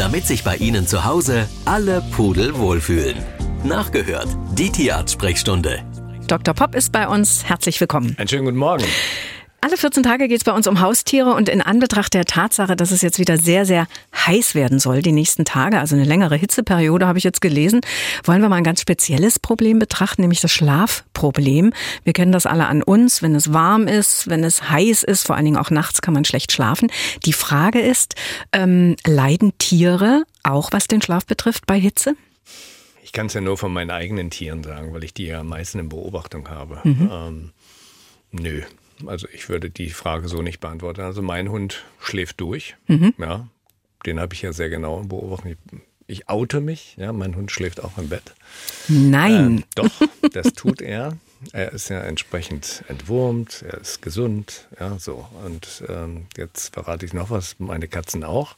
damit sich bei Ihnen zu Hause alle Pudel wohlfühlen. Nachgehört, die Tierarzt-Sprechstunde. Dr. Popp ist bei uns. Herzlich willkommen. Einen schönen guten Morgen. Alle 14 Tage geht es bei uns um Haustiere und in Anbetracht der Tatsache, dass es jetzt wieder sehr, sehr heiß werden soll, die nächsten Tage, also eine längere Hitzeperiode, habe ich jetzt gelesen, wollen wir mal ein ganz spezielles Problem betrachten, nämlich das Schlafproblem. Wir kennen das alle an uns, wenn es warm ist, wenn es heiß ist, vor allen Dingen auch nachts kann man schlecht schlafen. Die Frage ist, ähm, leiden Tiere auch, was den Schlaf betrifft, bei Hitze? Ich kann es ja nur von meinen eigenen Tieren sagen, weil ich die ja am meisten in Beobachtung habe. Mhm. Ähm, nö, also ich würde die Frage so nicht beantworten. Also mein Hund schläft durch. Mhm. Ja, den habe ich ja sehr genau beobachtet. Ich oute mich. Ja, mein Hund schläft auch im Bett. Nein. Ähm, doch, das tut er. Er ist ja entsprechend entwurmt, er ist gesund, ja, so. Und ähm, jetzt verrate ich noch was, meine Katzen auch.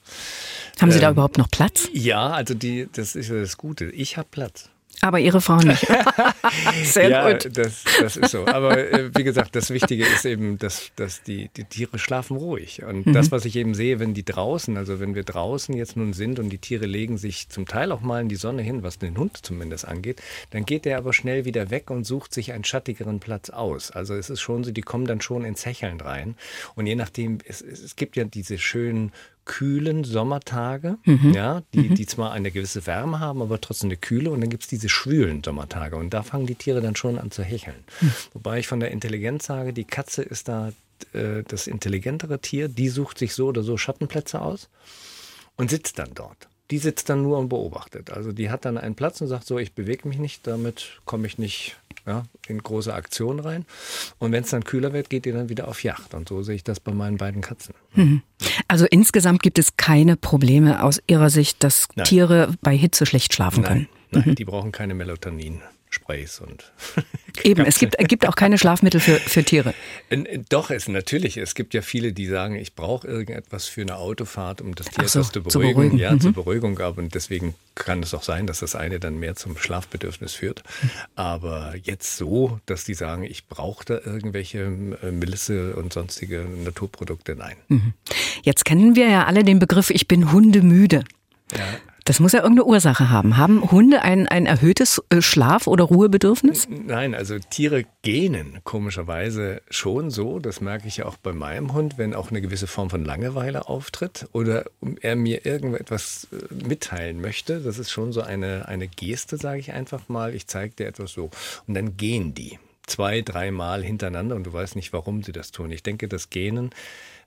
Haben Sie ähm, da überhaupt noch Platz? Ja, also die, das ist ja das Gute. Ich habe Platz. Aber Ihre Frau nicht. Sehr ja, gut. Das, das ist so. Aber äh, wie gesagt, das Wichtige ist eben, dass, dass die, die Tiere schlafen ruhig. Und mhm. das, was ich eben sehe, wenn die draußen, also wenn wir draußen jetzt nun sind und die Tiere legen sich zum Teil auch mal in die Sonne hin, was den Hund zumindest angeht, dann geht der aber schnell wieder weg und sucht sich einen schattigeren Platz aus. Also es ist schon so, die kommen dann schon ins Hecheln rein. Und je nachdem, es, es gibt ja diese schönen kühlen Sommertage, mhm. ja, die, mhm. die zwar eine gewisse Wärme haben, aber trotzdem eine Kühle. Und dann gibt es diese schwülen Sommertage. Und da fangen die Tiere dann schon an zu hecheln. Mhm. Wobei ich von der Intelligenz sage, die Katze ist da äh, das intelligentere Tier. Die sucht sich so oder so Schattenplätze aus und sitzt dann dort die sitzt dann nur und beobachtet. Also die hat dann einen Platz und sagt so, ich bewege mich nicht, damit komme ich nicht ja, in große Aktionen rein. Und wenn es dann kühler wird, geht die dann wieder auf Yacht. Und so sehe ich das bei meinen beiden Katzen. Mhm. Also insgesamt gibt es keine Probleme aus Ihrer Sicht, dass Nein. Tiere bei Hitze schlecht schlafen können. Nein, mhm. die brauchen keine Melatonin. Sprays und. Eben, es gibt, gibt auch keine Schlafmittel für, für Tiere. Doch, es natürlich. Es gibt ja viele, die sagen, ich brauche irgendetwas für eine Autofahrt, um das Tier so, etwas zu beruhigen. Zu beruhigen. Ja, mhm. zur Beruhigung. Aber deswegen kann es auch sein, dass das eine dann mehr zum Schlafbedürfnis führt. Aber jetzt so, dass die sagen, ich brauche da irgendwelche äh, Melisse und sonstige Naturprodukte, nein. Mhm. Jetzt kennen wir ja alle den Begriff, ich bin hundemüde. Ja. Das muss ja irgendeine Ursache haben. Haben Hunde ein, ein erhöhtes äh, Schlaf- oder Ruhebedürfnis? Nein, also Tiere gähnen komischerweise schon so. Das merke ich ja auch bei meinem Hund, wenn auch eine gewisse Form von Langeweile auftritt oder er mir irgendetwas äh, mitteilen möchte. Das ist schon so eine, eine Geste, sage ich einfach mal. Ich zeige dir etwas so. Und dann gehen die zwei, dreimal hintereinander und du weißt nicht, warum sie das tun. Ich denke, das Gähnen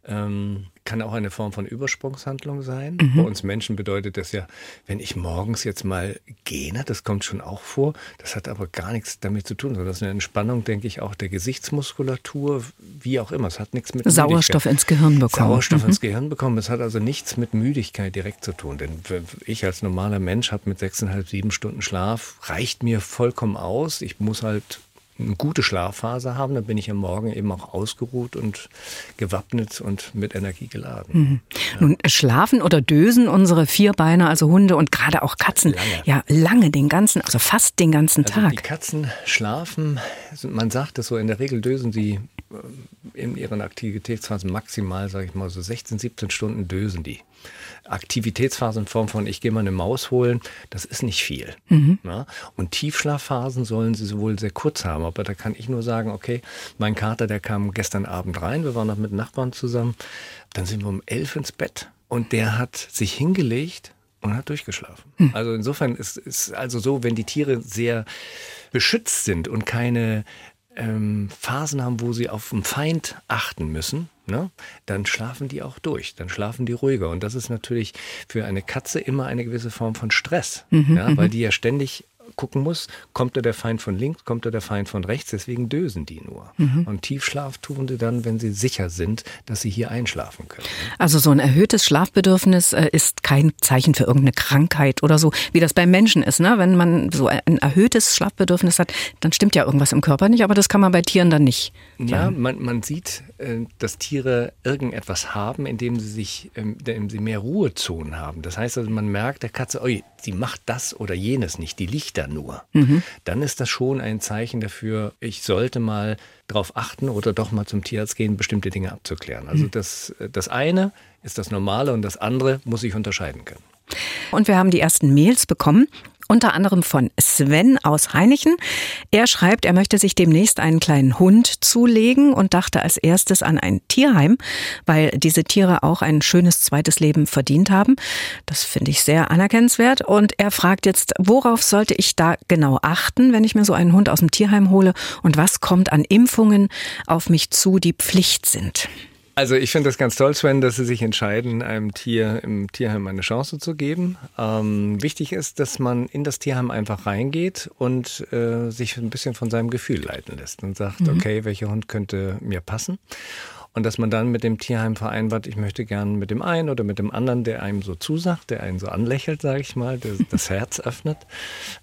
ähm, kann auch eine Form von Übersprungshandlung sein. Mhm. Bei uns Menschen bedeutet das ja, wenn ich morgens jetzt mal gähne, das kommt schon auch vor, das hat aber gar nichts damit zu tun, sondern das ist eine Entspannung, denke ich, auch der Gesichtsmuskulatur, wie auch immer. Es hat nichts mit Sauerstoff Müdigkeit. ins Gehirn bekommen. Sauerstoff mhm. ins Gehirn bekommen. Es hat also nichts mit Müdigkeit direkt zu tun. Denn ich als normaler Mensch habe mit sechseinhalb, sieben Stunden Schlaf, reicht mir vollkommen aus. Ich muss halt eine gute Schlafphase haben, dann bin ich am Morgen eben auch ausgeruht und gewappnet und mit Energie geladen. Mhm. Ja. Nun schlafen oder dösen unsere Vierbeiner, also Hunde und gerade auch Katzen, lange. ja lange den ganzen, also fast den ganzen also Tag. Die Katzen schlafen, man sagt es so, in der Regel dösen sie in ihren Aktivitätsphasen maximal, sage ich mal, so 16, 17 Stunden dösen die. Aktivitätsphase in Form von, ich gehe mal eine Maus holen, das ist nicht viel. Mhm. Ja? Und Tiefschlafphasen sollen sie wohl sehr kurz haben. Aber da kann ich nur sagen, okay, mein Kater, der kam gestern Abend rein, wir waren noch mit Nachbarn zusammen, dann sind wir um elf ins Bett und der hat sich hingelegt und hat durchgeschlafen. Mhm. Also insofern ist es also so, wenn die Tiere sehr beschützt sind und keine ähm, Phasen haben, wo sie auf den Feind achten müssen, ne, dann schlafen die auch durch, dann schlafen die ruhiger. Und das ist natürlich für eine Katze immer eine gewisse Form von Stress, mhm, ja, weil mhm. die ja ständig gucken muss, kommt da der Feind von links, kommt da der Feind von rechts, deswegen dösen die nur. Mhm. Und Tiefschlaf tun die dann, wenn sie sicher sind, dass sie hier einschlafen können. Also so ein erhöhtes Schlafbedürfnis äh, ist kein Zeichen für irgendeine Krankheit oder so, wie das beim Menschen ist. Ne? Wenn man so ein erhöhtes Schlafbedürfnis hat, dann stimmt ja irgendwas im Körper nicht, aber das kann man bei Tieren dann nicht. Sagen. Ja, man, man sieht, äh, dass Tiere irgendetwas haben, indem sie sich, ähm, indem sie mehr Ruhezonen haben. Das heißt also, man merkt der Katze, oi, sie macht das oder jenes nicht, die liegt da nur. Mhm. Dann ist das schon ein Zeichen dafür, ich sollte mal darauf achten oder doch mal zum Tierarzt gehen, bestimmte Dinge abzuklären. Also mhm. das, das eine ist das Normale und das andere muss ich unterscheiden können. Und wir haben die ersten Mails bekommen unter anderem von Sven aus Heinichen. Er schreibt, er möchte sich demnächst einen kleinen Hund zulegen und dachte als erstes an ein Tierheim, weil diese Tiere auch ein schönes zweites Leben verdient haben. Das finde ich sehr anerkennenswert. Und er fragt jetzt, worauf sollte ich da genau achten, wenn ich mir so einen Hund aus dem Tierheim hole und was kommt an Impfungen auf mich zu, die Pflicht sind? Also ich finde das ganz toll, Sven, dass Sie sich entscheiden, einem Tier im Tierheim eine Chance zu geben. Ähm, wichtig ist, dass man in das Tierheim einfach reingeht und äh, sich ein bisschen von seinem Gefühl leiten lässt und sagt, mhm. okay, welcher Hund könnte mir passen? Und dass man dann mit dem Tierheim vereinbart, ich möchte gern mit dem einen oder mit dem anderen, der einem so zusagt, der einen so anlächelt, sage ich mal, der das Herz öffnet,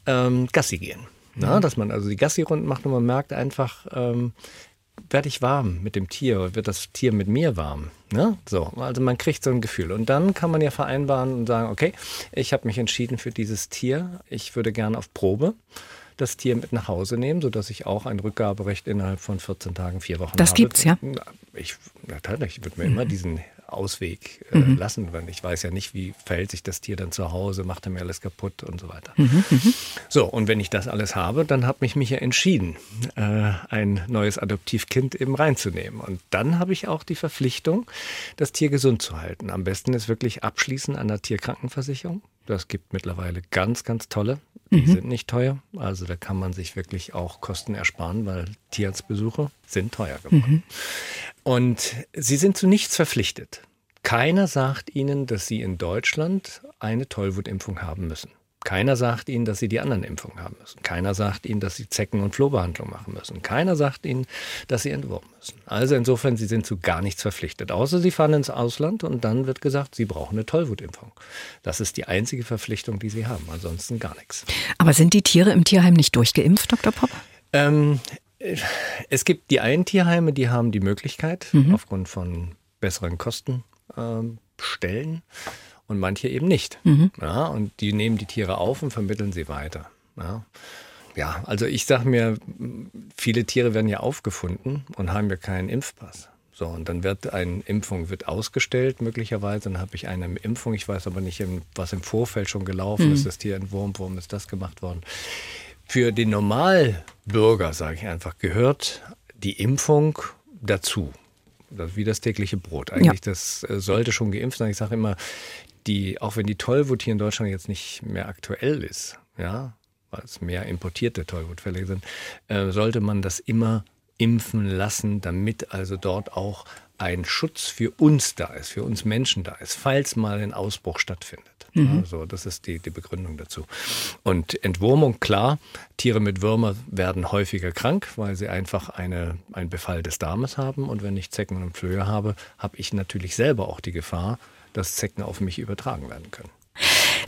ähm, Gassi gehen. Na, mhm. dass man also die Gassi-Runden macht und man merkt einfach, ähm, werde ich warm mit dem Tier, wird das Tier mit mir warm. Ne? So, also man kriegt so ein Gefühl. Und dann kann man ja vereinbaren und sagen, okay, ich habe mich entschieden für dieses Tier, ich würde gerne auf Probe das Tier mit nach Hause nehmen, sodass ich auch ein Rückgaberecht innerhalb von 14 Tagen, vier Wochen das habe. Das gibt's, ja? Ich, natürlich, ich würde mir mhm. immer diesen Ausweg äh, mhm. lassen, weil ich weiß ja nicht, wie verhält sich das Tier dann zu Hause, macht er mir alles kaputt und so weiter. Mhm, mhm. so, und wenn ich das alles habe, dann habe ich mich ja entschieden, äh, ein neues Adoptivkind eben reinzunehmen. Und dann habe ich auch die Verpflichtung, das Tier gesund zu halten. Am besten ist wirklich abschließen an der Tierkrankenversicherung. Das gibt mittlerweile ganz, ganz tolle. Die mhm. sind nicht teuer. Also da kann man sich wirklich auch Kosten ersparen, weil Tierarztbesuche sind teuer geworden. Mhm. Und sie sind zu nichts verpflichtet. Keiner sagt ihnen, dass sie in Deutschland eine Tollwutimpfung haben müssen. Keiner sagt ihnen, dass sie die anderen Impfungen haben müssen. Keiner sagt ihnen, dass sie Zecken- und Flohbehandlung machen müssen. Keiner sagt ihnen, dass sie entwurmen müssen. Also insofern, sie sind zu gar nichts verpflichtet. Außer sie fahren ins Ausland und dann wird gesagt, sie brauchen eine Tollwutimpfung. Das ist die einzige Verpflichtung, die sie haben. Ansonsten gar nichts. Aber sind die Tiere im Tierheim nicht durchgeimpft, Dr. Popp? Ähm, es gibt die einen Tierheime, die haben die Möglichkeit, mhm. aufgrund von besseren Kostenstellen. Ähm, und manche eben nicht. Mhm. Ja, und die nehmen die Tiere auf und vermitteln sie weiter. Ja. ja also ich sage mir, viele Tiere werden ja aufgefunden und haben ja keinen Impfpass. So, und dann wird eine Impfung wird ausgestellt, möglicherweise. Dann habe ich eine Impfung, ich weiß aber nicht, was im Vorfeld schon gelaufen mhm. ist. Das Tier entwurmt, warum ist das gemacht worden? Für den Normalbürger, sage ich einfach, gehört die Impfung dazu. Das wie das tägliche Brot. Eigentlich, ja. das äh, sollte schon geimpft sein. Ich sage immer, die, auch wenn die Tollwut hier in Deutschland jetzt nicht mehr aktuell ist, ja, weil es mehr importierte Tollwutfälle sind, äh, sollte man das immer impfen lassen, damit also dort auch ein Schutz für uns da ist, für uns Menschen da ist, falls mal ein Ausbruch stattfindet. Mhm. Also das ist die, die Begründung dazu. Und Entwurmung, klar, Tiere mit Würmer werden häufiger krank, weil sie einfach eine, einen Befall des Darmes haben. Und wenn ich Zecken und Flöhe habe, habe ich natürlich selber auch die Gefahr, dass Zecken auf mich übertragen werden können.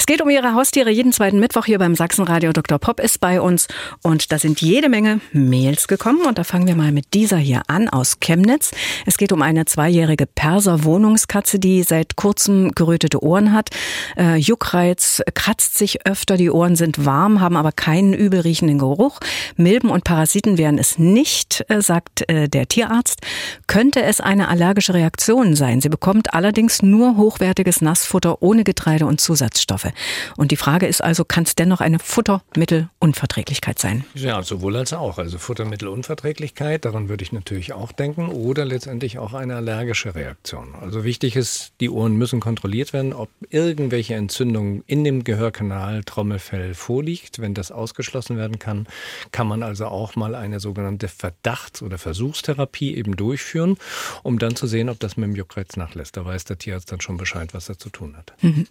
Es geht um Ihre Haustiere jeden zweiten Mittwoch hier beim Sachsenradio. Dr. Pop ist bei uns und da sind jede Menge Mails gekommen und da fangen wir mal mit dieser hier an aus Chemnitz. Es geht um eine zweijährige Perser Wohnungskatze, die seit kurzem gerötete Ohren hat. Äh, Juckreiz kratzt sich öfter, die Ohren sind warm, haben aber keinen übelriechenden Geruch. Milben und Parasiten wären es nicht, äh, sagt äh, der Tierarzt. Könnte es eine allergische Reaktion sein? Sie bekommt allerdings nur hochwertiges Nassfutter ohne Getreide und Zusatzstoffe. Und die Frage ist also, kann es dennoch eine Futtermittelunverträglichkeit sein? Ja, sowohl als auch. Also Futtermittelunverträglichkeit, daran würde ich natürlich auch denken, oder letztendlich auch eine allergische Reaktion. Also wichtig ist, die Ohren müssen kontrolliert werden, ob irgendwelche Entzündung in dem Gehörkanal, Trommelfell vorliegt. Wenn das ausgeschlossen werden kann, kann man also auch mal eine sogenannte Verdachts- oder Versuchstherapie eben durchführen, um dann zu sehen, ob das mit dem Juckreiz nachlässt. Da weiß der Tierarzt dann schon Bescheid, was er zu tun hat. Mhm.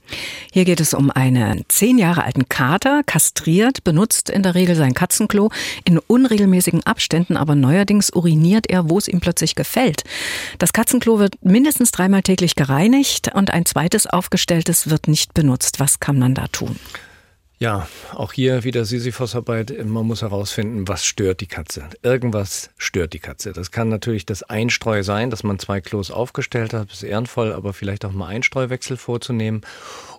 Hier geht es um einen zehn Jahre alten Kater, kastriert, benutzt in der Regel sein Katzenklo in unregelmäßigen Abständen, aber neuerdings uriniert er, wo es ihm plötzlich gefällt. Das Katzenklo wird mindestens dreimal täglich gereinigt und ein zweites aufgestelltes wird nicht benutzt. Was kann man da tun? Ja, auch hier wieder Sisyphos-Arbeit. Man muss herausfinden, was stört die Katze. Irgendwas stört die Katze. Das kann natürlich das Einstreu sein, dass man zwei Klos aufgestellt hat. Das ist ehrenvoll, aber vielleicht auch mal Einstreuwechsel vorzunehmen.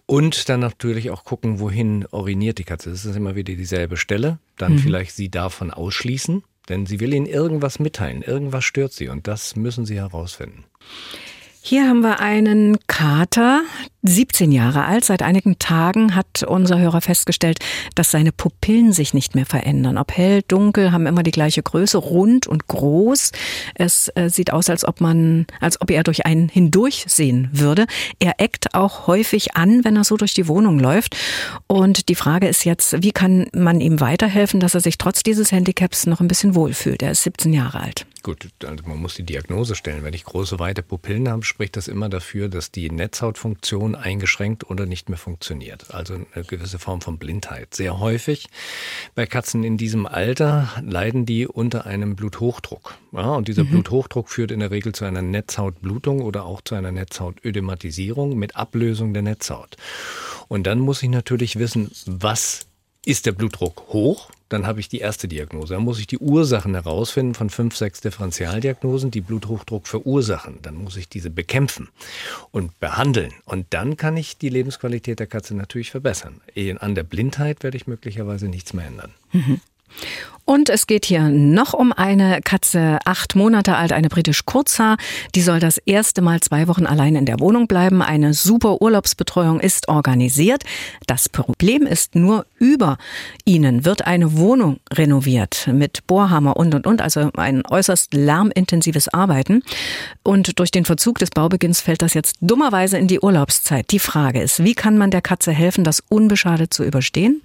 Und dann natürlich auch gucken, wohin uriniert die Katze. Das ist immer wieder dieselbe Stelle. Dann mhm. vielleicht sie davon ausschließen, denn sie will ihnen irgendwas mitteilen. Irgendwas stört sie und das müssen sie herausfinden. Hier haben wir einen Kater, 17 Jahre alt. Seit einigen Tagen hat unser Hörer festgestellt, dass seine Pupillen sich nicht mehr verändern. Ob hell, dunkel, haben immer die gleiche Größe, rund und groß. Es äh, sieht aus, als ob man, als ob er durch einen hindurch sehen würde. Er eckt auch häufig an, wenn er so durch die Wohnung läuft. Und die Frage ist jetzt, wie kann man ihm weiterhelfen, dass er sich trotz dieses Handicaps noch ein bisschen wohlfühlt? Er ist 17 Jahre alt. Gut, also man muss die Diagnose stellen. Wenn ich große, weite Pupillen habe, spricht das immer dafür, dass die Netzhautfunktion eingeschränkt oder nicht mehr funktioniert. Also eine gewisse Form von Blindheit. Sehr häufig bei Katzen in diesem Alter leiden die unter einem Bluthochdruck. Ja, und dieser mhm. Bluthochdruck führt in der Regel zu einer Netzhautblutung oder auch zu einer Netzhautödematisierung mit Ablösung der Netzhaut. Und dann muss ich natürlich wissen, was ist der Blutdruck hoch? Dann habe ich die erste Diagnose. Dann muss ich die Ursachen herausfinden von fünf, sechs Differentialdiagnosen, die Bluthochdruck verursachen. Dann muss ich diese bekämpfen und behandeln. Und dann kann ich die Lebensqualität der Katze natürlich verbessern. An der Blindheit werde ich möglicherweise nichts mehr ändern. Mhm. Und es geht hier noch um eine Katze, acht Monate alt, eine britisch Kurzhaar. Die soll das erste Mal zwei Wochen allein in der Wohnung bleiben. Eine super Urlaubsbetreuung ist organisiert. Das Problem ist nur, über ihnen wird eine Wohnung renoviert mit Bohrhammer und und und, also ein äußerst lärmintensives Arbeiten. Und durch den Verzug des Baubeginns fällt das jetzt dummerweise in die Urlaubszeit. Die Frage ist, wie kann man der Katze helfen, das unbeschadet zu überstehen?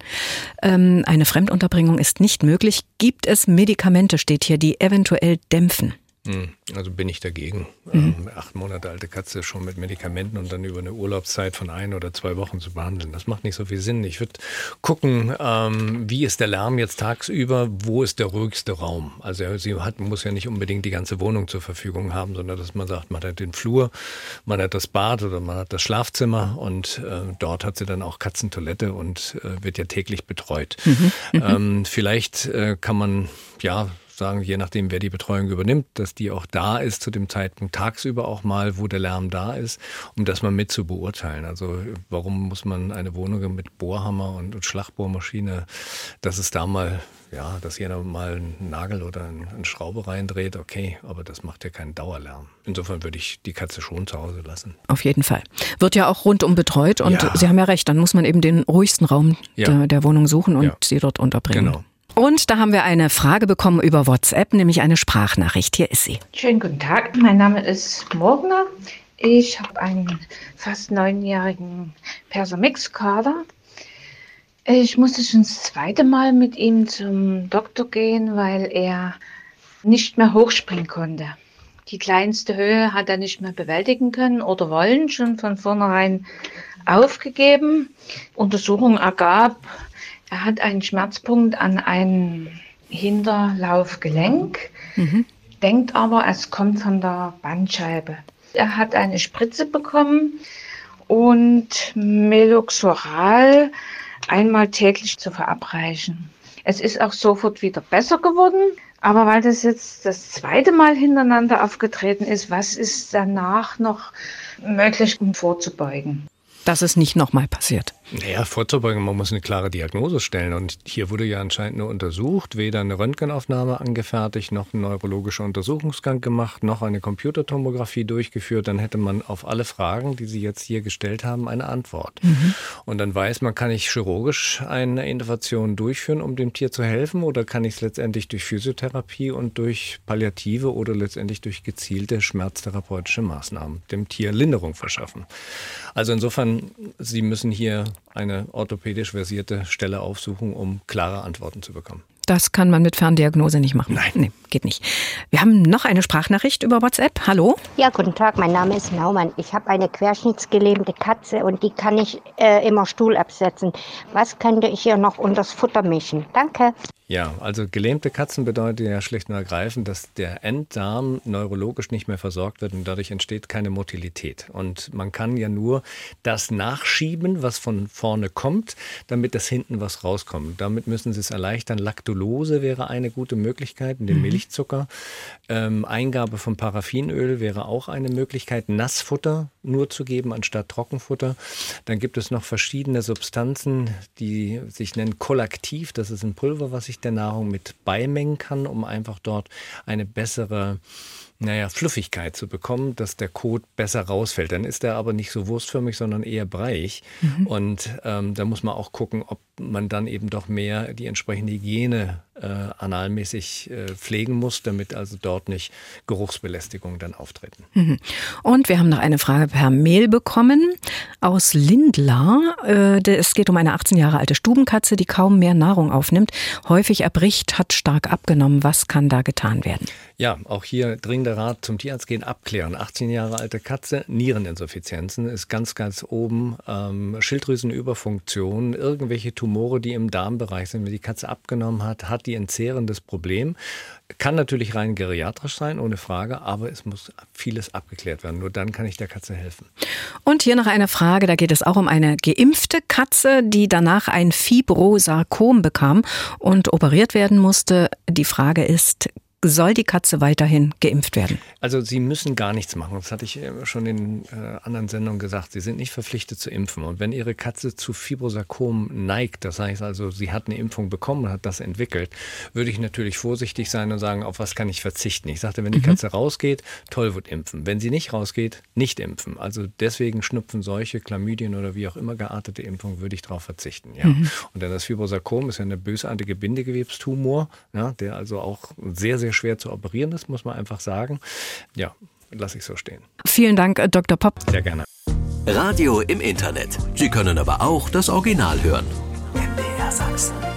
Ähm, eine Fremdunterbringung ist nicht möglich gibt es Medikamente, steht hier, die eventuell dämpfen. Hm, also bin ich dagegen. Mhm. Ähm, acht Monate alte Katze schon mit Medikamenten und dann über eine Urlaubszeit von ein oder zwei Wochen zu behandeln. Das macht nicht so viel Sinn. Ich würde gucken, ähm, wie ist der Lärm jetzt tagsüber, wo ist der ruhigste Raum. Also sie hat, muss ja nicht unbedingt die ganze Wohnung zur Verfügung haben, sondern dass man sagt, man hat den Flur, man hat das Bad oder man hat das Schlafzimmer und äh, dort hat sie dann auch Katzentoilette und äh, wird ja täglich betreut. Mhm. Mhm. Ähm, vielleicht äh, kann man ja sagen, je nachdem, wer die Betreuung übernimmt, dass die auch da ist zu dem Zeitpunkt tagsüber auch mal, wo der Lärm da ist, um das mal mit zu beurteilen. Also warum muss man eine Wohnung mit Bohrhammer und, und Schlagbohrmaschine, dass es da mal ja, dass jeder mal einen Nagel oder eine Schraube reindreht, okay, aber das macht ja keinen Dauerlärm. Insofern würde ich die Katze schon zu Hause lassen. Auf jeden Fall. Wird ja auch rundum betreut und ja. Sie haben ja recht, dann muss man eben den ruhigsten Raum ja. der, der, Wohnung suchen und ja. sie dort unterbringen. Genau. Und da haben wir eine Frage bekommen über WhatsApp, nämlich eine Sprachnachricht. Hier ist sie. Schönen guten Tag, mein Name ist Morgner. Ich habe einen fast neunjährigen Persamix-Kader. Ich musste schon das zweite Mal mit ihm zum Doktor gehen, weil er nicht mehr hochspringen konnte. Die kleinste Höhe hat er nicht mehr bewältigen können oder wollen, schon von vornherein aufgegeben. Untersuchung ergab, er hat einen Schmerzpunkt an einem Hinterlaufgelenk, mhm. denkt aber, es kommt von der Bandscheibe. Er hat eine Spritze bekommen und Meloxoral einmal täglich zu verabreichen. Es ist auch sofort wieder besser geworden. Aber weil das jetzt das zweite Mal hintereinander aufgetreten ist, was ist danach noch möglich, um vorzubeugen? Dass es nicht nochmal passiert. Naja, vorzubeugen, man muss eine klare Diagnose stellen. Und hier wurde ja anscheinend nur untersucht, weder eine Röntgenaufnahme angefertigt, noch ein neurologischer Untersuchungsgang gemacht, noch eine Computertomographie durchgeführt. Dann hätte man auf alle Fragen, die Sie jetzt hier gestellt haben, eine Antwort. Mhm. Und dann weiß man, kann ich chirurgisch eine Intervention durchführen, um dem Tier zu helfen, oder kann ich es letztendlich durch Physiotherapie und durch Palliative oder letztendlich durch gezielte schmerztherapeutische Maßnahmen dem Tier Linderung verschaffen. Also insofern, Sie müssen hier eine orthopädisch versierte Stelle aufsuchen, um klare Antworten zu bekommen. Das kann man mit Ferndiagnose nicht machen. Nein. Nee, geht nicht. Wir haben noch eine Sprachnachricht über WhatsApp. Hallo? Ja, guten Tag, mein Name ist Naumann. Ich habe eine querschnittsgelähmte Katze und die kann ich äh, immer Stuhl absetzen. Was könnte ich hier noch unter das Futter mischen? Danke. Ja, also gelähmte Katzen bedeutet ja schlicht und ergreifend, dass der Enddarm neurologisch nicht mehr versorgt wird und dadurch entsteht keine Motilität. Und man kann ja nur das nachschieben, was von vorne kommt, damit das hinten was rauskommt. Damit müssen Sie es erleichtern. Laktulose wäre eine gute Möglichkeit, den mhm. Milchzucker. Ähm, Eingabe von Paraffinöl wäre auch eine Möglichkeit. Nassfutter nur zu geben anstatt Trockenfutter. Dann gibt es noch verschiedene Substanzen, die sich nennen Kollaktiv. Das ist ein Pulver, was ich der Nahrung mit beimengen kann, um einfach dort eine bessere naja, Fluffigkeit zu bekommen, dass der Kot besser rausfällt. Dann ist er aber nicht so wurstförmig, sondern eher breich. Mhm. Und ähm, da muss man auch gucken, ob man dann eben doch mehr die entsprechende Hygiene äh, analmäßig äh, pflegen muss, damit also dort nicht Geruchsbelästigungen dann auftreten. Und wir haben noch eine Frage per Mail bekommen aus Lindlar. Äh, es geht um eine 18 Jahre alte Stubenkatze, die kaum mehr Nahrung aufnimmt, häufig erbricht, hat stark abgenommen. Was kann da getan werden? Ja, auch hier dringender Rat zum Tierarzt gehen, abklären. 18 Jahre alte Katze, Niereninsuffizienzen ist ganz, ganz oben. Ähm, Schilddrüsenüberfunktion, irgendwelche Tumore, die im Darmbereich sind. Wenn die Katze abgenommen hat, hat die ein zehrendes Problem. Kann natürlich rein geriatrisch sein, ohne Frage, aber es muss vieles abgeklärt werden. Nur dann kann ich der Katze helfen. Und hier noch eine Frage, da geht es auch um eine geimpfte Katze, die danach ein Fibrosarkom bekam und operiert werden musste. Die Frage ist, soll die Katze weiterhin geimpft werden? Also Sie müssen gar nichts machen. Das hatte ich äh, schon in äh, anderen Sendungen gesagt. Sie sind nicht verpflichtet zu impfen. Und wenn Ihre Katze zu Fibrosarkom neigt, das heißt also, sie hat eine Impfung bekommen und hat das entwickelt, würde ich natürlich vorsichtig sein und sagen, auf was kann ich verzichten? Ich sagte, wenn die mhm. Katze rausgeht, toll wird impfen. Wenn sie nicht rausgeht, nicht impfen. Also deswegen Schnupfen, Seuche, Chlamydien oder wie auch immer geartete Impfung würde ich darauf verzichten. Ja. Mhm. Und dann das Fibrosarkom ist ja eine bösartige Bindegewebstumor, ja, der also auch sehr, sehr sehr schwer zu operieren ist, muss man einfach sagen. Ja, lasse ich so stehen. Vielen Dank, äh, Dr. Popp. Sehr gerne. Radio im Internet. Sie können aber auch das Original hören. MDR Sachsen.